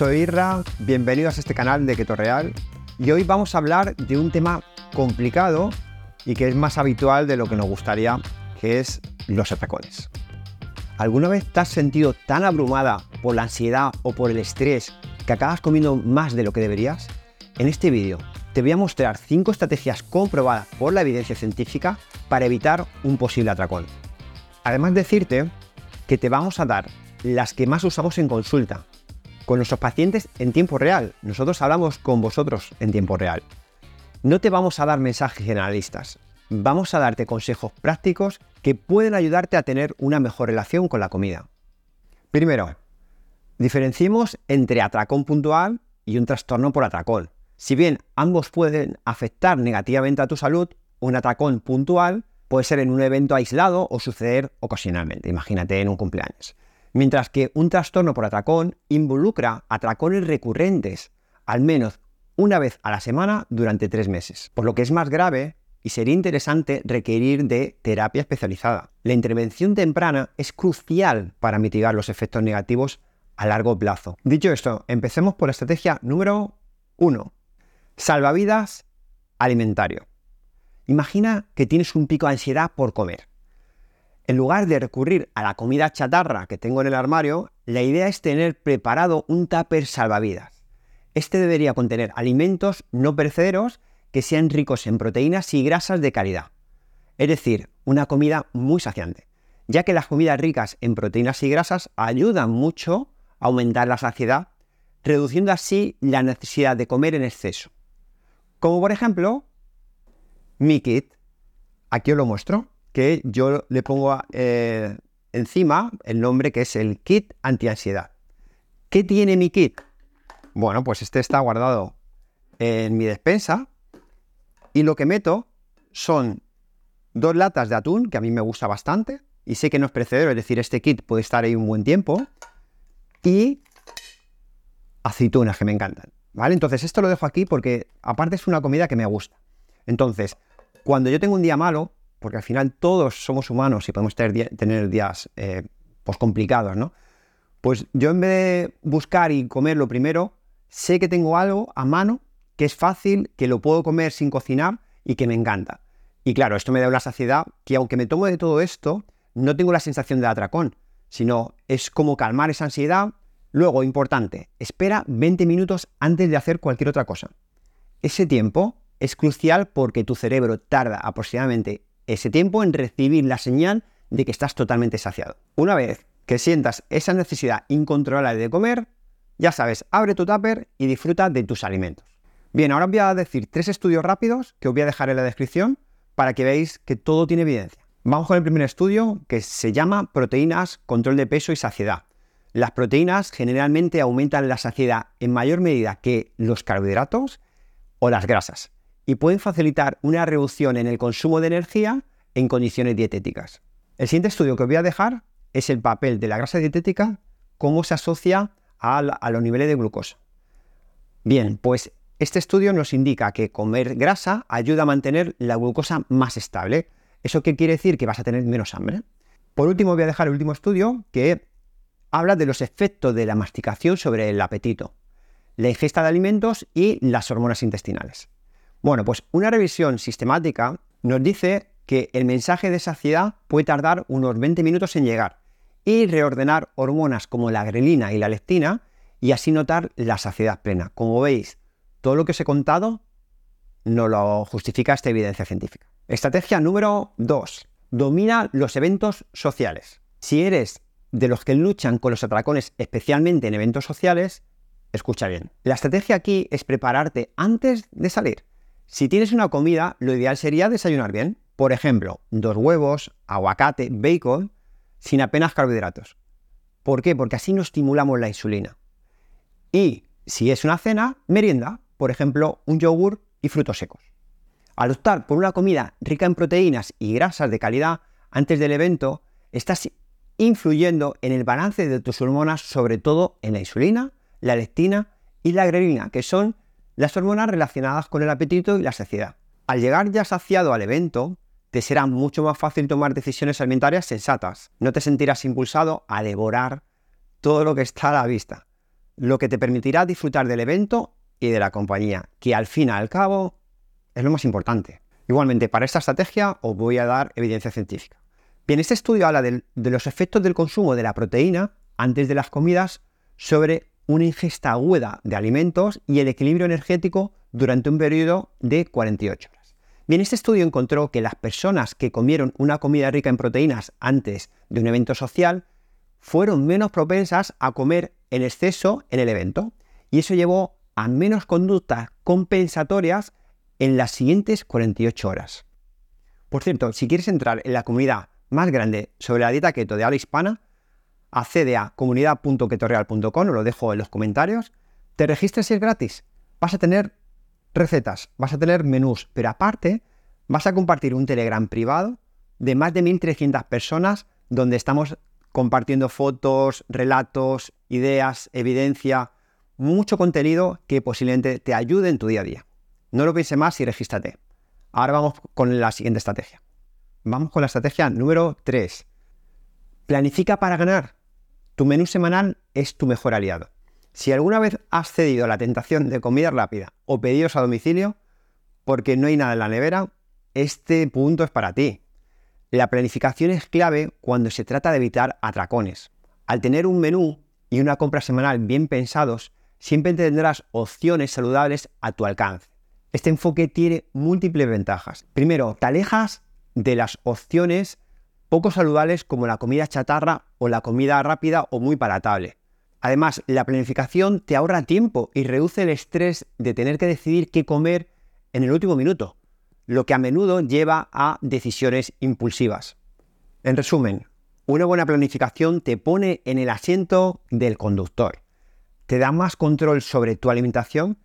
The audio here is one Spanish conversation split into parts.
Soy Irra, bienvenidos a este canal de Keto Real y hoy vamos a hablar de un tema complicado y que es más habitual de lo que nos gustaría, que es los atracones. ¿Alguna vez te has sentido tan abrumada por la ansiedad o por el estrés que acabas comiendo más de lo que deberías? En este vídeo te voy a mostrar 5 estrategias comprobadas por la evidencia científica para evitar un posible atracón. Además decirte que te vamos a dar las que más usamos en consulta con nuestros pacientes en tiempo real. Nosotros hablamos con vosotros en tiempo real. No te vamos a dar mensajes generalistas. Vamos a darte consejos prácticos que pueden ayudarte a tener una mejor relación con la comida. Primero, diferenciemos entre atracón puntual y un trastorno por atracón. Si bien ambos pueden afectar negativamente a tu salud, un atracón puntual puede ser en un evento aislado o suceder ocasionalmente, imagínate en un cumpleaños mientras que un trastorno por atracón involucra atracones recurrentes, al menos una vez a la semana durante tres meses, por lo que es más grave y sería interesante requerir de terapia especializada. La intervención temprana es crucial para mitigar los efectos negativos a largo plazo. Dicho esto, empecemos por la estrategia número 1. Salvavidas alimentario. Imagina que tienes un pico de ansiedad por comer. En lugar de recurrir a la comida chatarra que tengo en el armario, la idea es tener preparado un tupper salvavidas. Este debería contener alimentos no perecederos que sean ricos en proteínas y grasas de calidad. Es decir, una comida muy saciante, ya que las comidas ricas en proteínas y grasas ayudan mucho a aumentar la saciedad, reduciendo así la necesidad de comer en exceso. Como por ejemplo, mi kit. Aquí os lo muestro que yo le pongo eh, encima el nombre que es el kit antiansiedad. ¿Qué tiene mi kit? Bueno, pues este está guardado en mi despensa y lo que meto son dos latas de atún, que a mí me gusta bastante, y sé que no es precedero, es decir, este kit puede estar ahí un buen tiempo, y aceitunas que me encantan. ¿Vale? Entonces, esto lo dejo aquí porque aparte es una comida que me gusta. Entonces, cuando yo tengo un día malo, porque al final todos somos humanos y podemos tener, días eh, pues complicados, ¿no? Pues yo en vez de buscar y comer lo primero, sé que tengo algo a mano que es fácil, que lo puedo comer sin cocinar y que me encanta. Y claro, esto me da una saciedad que aunque me tomo de todo esto, no tengo la sensación de atracón, sino es como calmar esa ansiedad. Luego, importante, espera 20 minutos antes de hacer cualquier otra cosa. Ese tiempo es crucial porque tu cerebro tarda aproximadamente ese tiempo en recibir la señal de que estás totalmente saciado. Una vez que sientas esa necesidad incontrolable de comer, ya sabes, abre tu tupper y disfruta de tus alimentos. Bien, ahora os voy a decir tres estudios rápidos que os voy a dejar en la descripción para que veáis que todo tiene evidencia. Vamos con el primer estudio que se llama Proteínas, Control de Peso y Saciedad. Las proteínas generalmente aumentan la saciedad en mayor medida que los carbohidratos o las grasas y pueden facilitar una reducción en el consumo de energía en condiciones dietéticas. El siguiente estudio que os voy a dejar es el papel de la grasa dietética, cómo se asocia a, los niveles de glucosa. Bien, pues este estudio nos indica que comer grasa ayuda a mantener la glucosa más estable. ¿Eso qué quiere decir? Que vas a tener menos hambre. Por último, voy a dejar el último estudio que habla de los efectos de la masticación sobre el apetito, la ingesta de alimentos y las hormonas intestinales. Bueno, pues una revisión sistemática nos dice que el mensaje de saciedad puede tardar unos 20 minutos en llegar y reordenar hormonas como la grelina y la leptina y así notar la saciedad plena. Como veis, todo lo que os he contado no lo justifica esta evidencia científica. Estrategia número 2. Domina los eventos sociales. Si eres de los que luchan con los atracones, especialmente en eventos sociales, escucha bien. La estrategia aquí es prepararte antes de salir. Si tienes una comida, lo ideal sería desayunar bien. Por ejemplo, dos huevos, aguacate, bacon, sin apenas carbohidratos. ¿Por qué? Porque así no estimulamos la insulina. Y si es una cena, merienda, por ejemplo, un yogur y frutos secos. Al optar por una comida rica en proteínas y grasas de calidad antes del evento, estás influyendo en el balance de tus hormonas, sobre todo en la insulina, la leptina y la grelina, que son las hormonas relacionadas con el apetito y la saciedad. Al llegar ya saciado al evento, te será mucho más fácil tomar decisiones alimentarias sensatas. No te sentirás impulsado a devorar todo lo que está a la vista. lo que te permitirá disfrutar del evento y de la compañía, que al fin y al cabo es lo más importante. Igualmente, para esta estrategia os voy a dar evidencia científica. Bien, este estudio habla de, los efectos del consumo de la proteína antes de las comidas sobre una ingesta aguda de alimentos y el equilibrio energético durante un periodo de 48 horas. Bien, este estudio encontró que las personas que comieron una comida rica en proteínas antes de un evento social fueron menos propensas a comer en exceso en el evento. Y eso llevó a menos conductas compensatorias en las siguientes 48 horas. Por cierto, si quieres entrar en la comunidad más grande sobre la dieta keto de habla hispana, accede a comunidad.ketoreal.com, os lo dejo en los comentarios, te registres y es gratis. Vas a tener recetas, vas a tener menús, pero aparte vas a compartir un Telegram privado de más de 1.300 personas donde estamos compartiendo fotos, relatos, ideas, evidencia, mucho contenido que posiblemente te ayude en tu día a día. No lo piense más y regístrate. Ahora vamos con la siguiente estrategia. Vamos con la estrategia número 3. Planifica para ganar. Tu menú semanal es tu mejor aliado. Si alguna vez has cedido a la tentación de comida rápida o pedidos a domicilio porque no hay nada en la nevera, este punto es para ti. La planificación es clave cuando se trata de evitar atracones. Al tener un menú y una compra semanal bien pensados, siempre tendrás opciones saludables a tu alcance. Este enfoque tiene múltiples ventajas. Primero, te alejas de las opciones poco saludables como la comida chatarra o la comida rápida o muy palatable. Además, la planificación te ahorra tiempo y reduce el estrés de tener que decidir qué comer en el último minuto, lo que a menudo lleva a decisiones impulsivas. En resumen, una buena planificación te pone en el asiento del conductor, te da más control sobre tu alimentación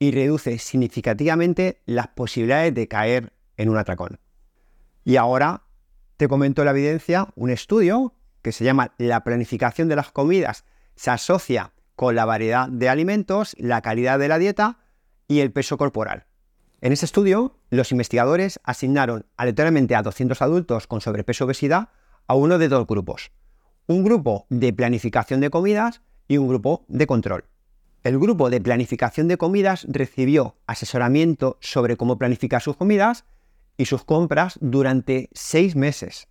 y reduce significativamente las posibilidades de caer en un atracón. Y ahora te comento la evidencia, un estudio que se llama La planificación de las comidas se asocia con la variedad de alimentos, la calidad de la dieta y el peso corporal. En este estudio, los investigadores asignaron aleatoriamente a 200 adultos con sobrepeso obesidad a uno de dos grupos. Un grupo de planificación de comidas y un grupo de control. El grupo de planificación de comidas recibió asesoramiento sobre cómo planificar sus comidas y sus compras durante seis meses.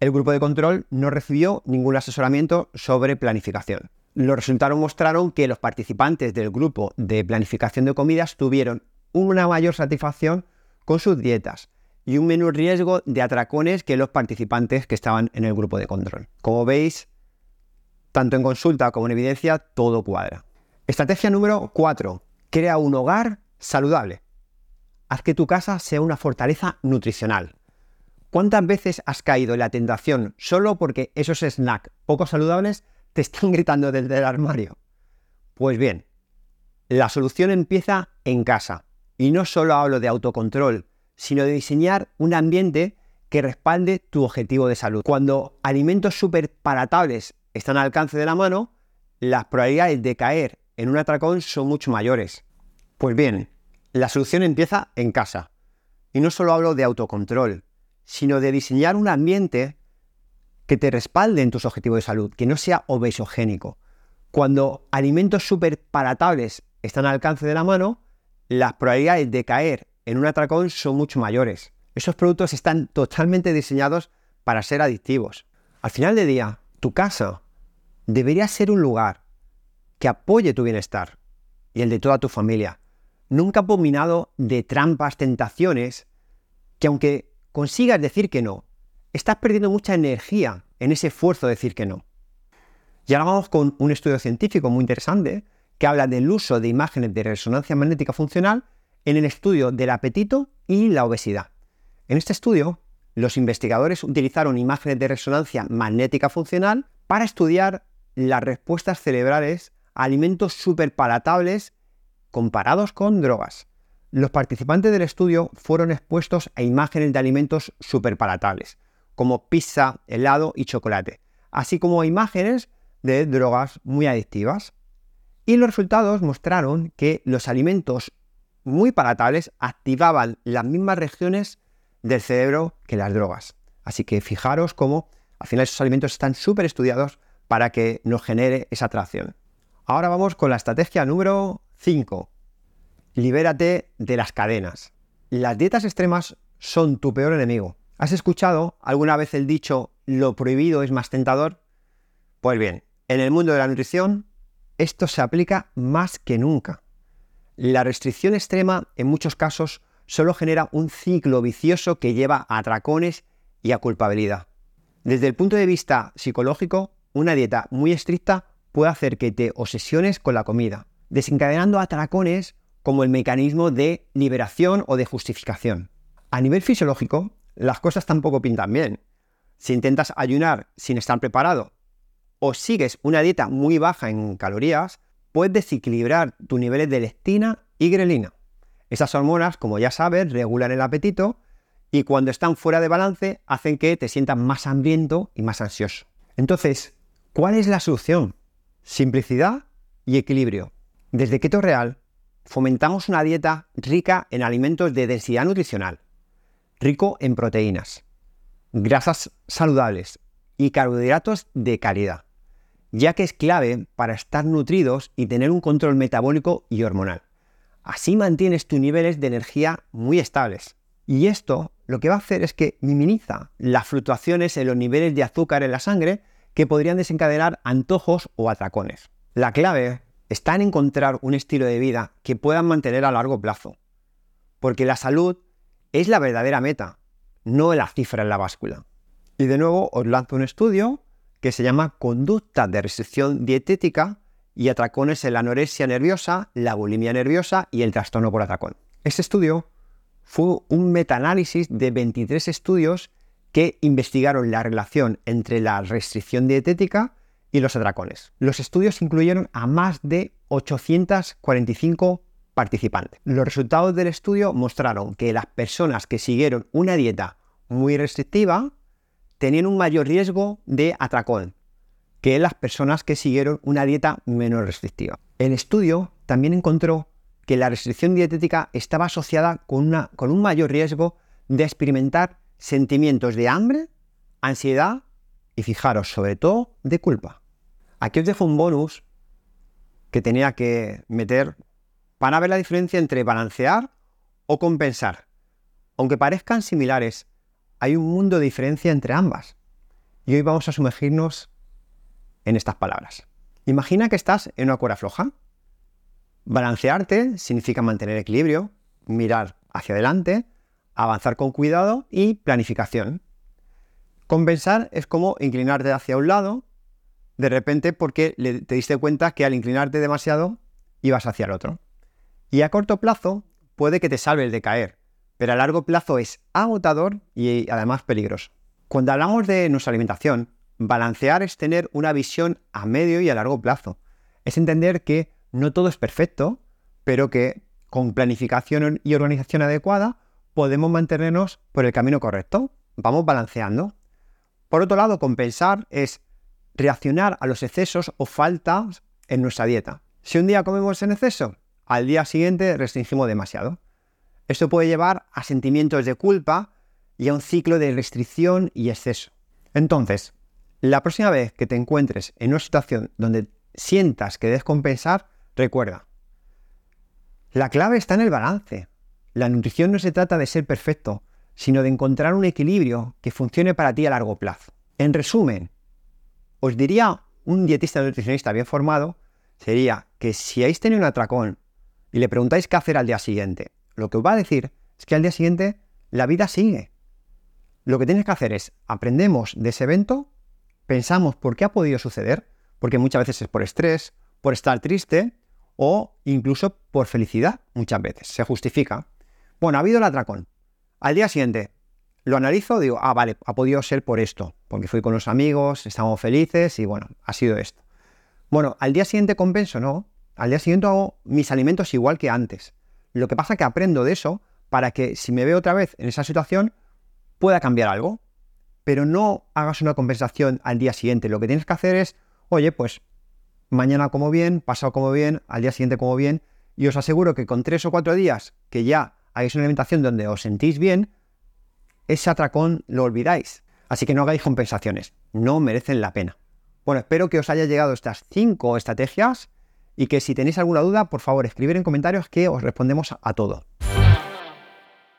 El grupo de control no recibió ningún asesoramiento sobre planificación. Los resultados mostraron que los participantes del grupo de planificación de comidas tuvieron una mayor satisfacción con sus dietas y un menor riesgo de atracones que los participantes que estaban en el grupo de control. Como veis, tanto en consulta como en evidencia, todo cuadra. Estrategia número 4. Crea un hogar saludable. Haz que tu casa sea una fortaleza nutricional. ¿Cuántas veces has caído en la tentación solo porque esos snacks poco saludables te están gritando desde el armario? Pues bien, la solución empieza en casa. Y no solo hablo de autocontrol, sino de diseñar un ambiente que respalde tu objetivo de salud. Cuando alimentos súper palatables están al alcance de la mano, las probabilidades de caer en un atracón son mucho mayores. Pues bien, la solución empieza en casa. Y no solo hablo de autocontrol, sino de diseñar un ambiente que te respalde en tus objetivos de salud, que no sea obesogénico. Cuando alimentos súper palatables están al alcance de la mano, las probabilidades de caer en un atracón son mucho mayores. Esos productos están totalmente diseñados para ser adictivos. Al final del día, tu casa debería ser un lugar que apoye tu bienestar y el de toda tu familia. Nunca abominado de trampas, tentaciones, que aunque consigas decir que no, estás perdiendo mucha energía en ese esfuerzo de decir que no. Y ahora vamos con un estudio científico muy interesante que habla del uso de imágenes de resonancia magnética funcional en el estudio del apetito y la obesidad. En este estudio, los investigadores utilizaron imágenes de resonancia magnética funcional para estudiar las respuestas cerebrales a alimentos superpalatables comparados con drogas. Los participantes del estudio fueron expuestos a imágenes de alimentos superpalatables, como pizza, helado y chocolate, así como imágenes de drogas muy adictivas. Y los resultados mostraron que los alimentos muy palatables activaban las mismas regiones del cerebro que las drogas. Así que fijaros cómo al final esos alimentos están súper estudiados para que nos genere esa atracción. Ahora vamos con la estrategia número 5. Libérate de las cadenas. Las dietas extremas son tu peor enemigo. ¿Has escuchado alguna vez el dicho lo prohibido es más tentador? Pues bien, en el mundo de la nutrición esto se aplica más que nunca. La restricción extrema en muchos casos solo genera un ciclo vicioso que lleva a atracones y a culpabilidad. Desde el punto de vista psicológico, una dieta muy estricta puede hacer que te obsesiones con la comida, desencadenando atracones como el mecanismo de liberación o de justificación. A nivel fisiológico, las cosas tampoco pintan bien. Si intentas ayunar sin estar preparado o sigues una dieta muy baja en calorías, puedes desequilibrar tus niveles de leptina y grelina. Esas hormonas, como ya sabes, regulan el apetito y cuando están fuera de balance hacen que te sientas más hambriento y más ansioso. Entonces, ¿cuál es la solución? simplicidad y equilibrio. Desde Keto Real fomentamos una dieta rica en alimentos de densidad nutricional, rico en proteínas, grasas saludables y carbohidratos de calidad, ya que es clave para estar nutridos y tener un control metabólico y hormonal. Así mantienes tus niveles de energía muy estables. Y esto lo que va a hacer es que minimiza las fluctuaciones en los niveles de azúcar en la sangre que podrían desencadenar antojos o atracones. La clave está en encontrar un estilo de vida que puedan mantener a largo plazo, porque la salud es la verdadera meta, no la cifra en la báscula. Y de nuevo os lanzo un estudio que se llama Conducta de restricción dietética y atracones en la anorexia nerviosa, la bulimia nerviosa y el trastorno por atracón. Este estudio fue un metaanálisis de 23 estudios que investigaron la relación entre la restricción dietética y los atracones. Los estudios incluyeron a más de 845 participantes. Los resultados del estudio mostraron que las personas que siguieron una dieta muy restrictiva tenían un mayor riesgo de atracón que las personas que siguieron una dieta menos restrictiva. El estudio también encontró que la restricción dietética estaba asociada con, una, con un mayor riesgo de experimentar sentimientos de hambre, ansiedad y fijaros, sobre todo, de culpa. Aquí os dejo un bonus que tenía que meter para ver la diferencia entre balancear o compensar. Aunque parezcan similares, hay un mundo de diferencia entre ambas. Y hoy vamos a sumergirnos en estas palabras. Imagina que estás en una cuerda floja. Balancearte significa mantener equilibrio, mirar hacia adelante, avanzar con cuidado y planificación. Compensar es como inclinarte hacia un lado, de repente porque te diste cuenta que al inclinarte demasiado ibas hacia el otro. Y a corto plazo puede que te salves de caer, pero a largo plazo es agotador y además peligroso. Cuando hablamos de nuestra alimentación, balancear es tener una visión a medio y a largo plazo. Es entender que no todo es perfecto, pero que con planificación y organización adecuada podemos mantenernos por el camino correcto. Vamos balanceando. Por otro lado, compensar es reaccionar a los excesos o faltas en nuestra dieta. Si un día comemos en exceso, al día siguiente restringimos demasiado. Esto puede llevar a sentimientos de culpa y a un ciclo de restricción y exceso. Entonces, la próxima vez que te encuentres en una situación donde sientas que debes compensar, recuerda, la clave está en el balance. La nutrición no se trata de ser perfecto, sino de encontrar un equilibrio que funcione para ti a largo plazo. En resumen, os diría un dietista nutricionista bien formado sería que si habéis tenido un atracón y le preguntáis qué hacer al día siguiente, lo que os va a decir es que al día siguiente la vida sigue. Lo que tienes que hacer es aprendemos de ese evento, pensamos por qué ha podido suceder, porque muchas veces es por estrés, por estar triste o incluso por felicidad, muchas veces se justifica. Bueno, ha habido el atracón. Al día siguiente, lo analizo, digo, ah, vale, ha podido ser por esto, porque fui con los amigos, estamos felices y bueno, ha sido esto. Bueno, al día siguiente compenso, ¿no? Al día siguiente hago mis alimentos igual que antes. Lo que pasa es que aprendo de eso para que si me veo otra vez en esa situación pueda cambiar algo. Pero no hagas una compensación al día siguiente. Lo que tienes que hacer es, oye, pues mañana como bien, pasado como bien, al día siguiente como bien. Y os aseguro que con tres o cuatro días que ya hagáis una alimentación donde os sentís bien, ese atracón lo olvidáis. Así que no hagáis compensaciones, no merecen la pena. Bueno, espero que os haya llegado estas cinco estrategias y que si tenéis alguna duda, por favor, escribir en comentarios que os respondemos a todo.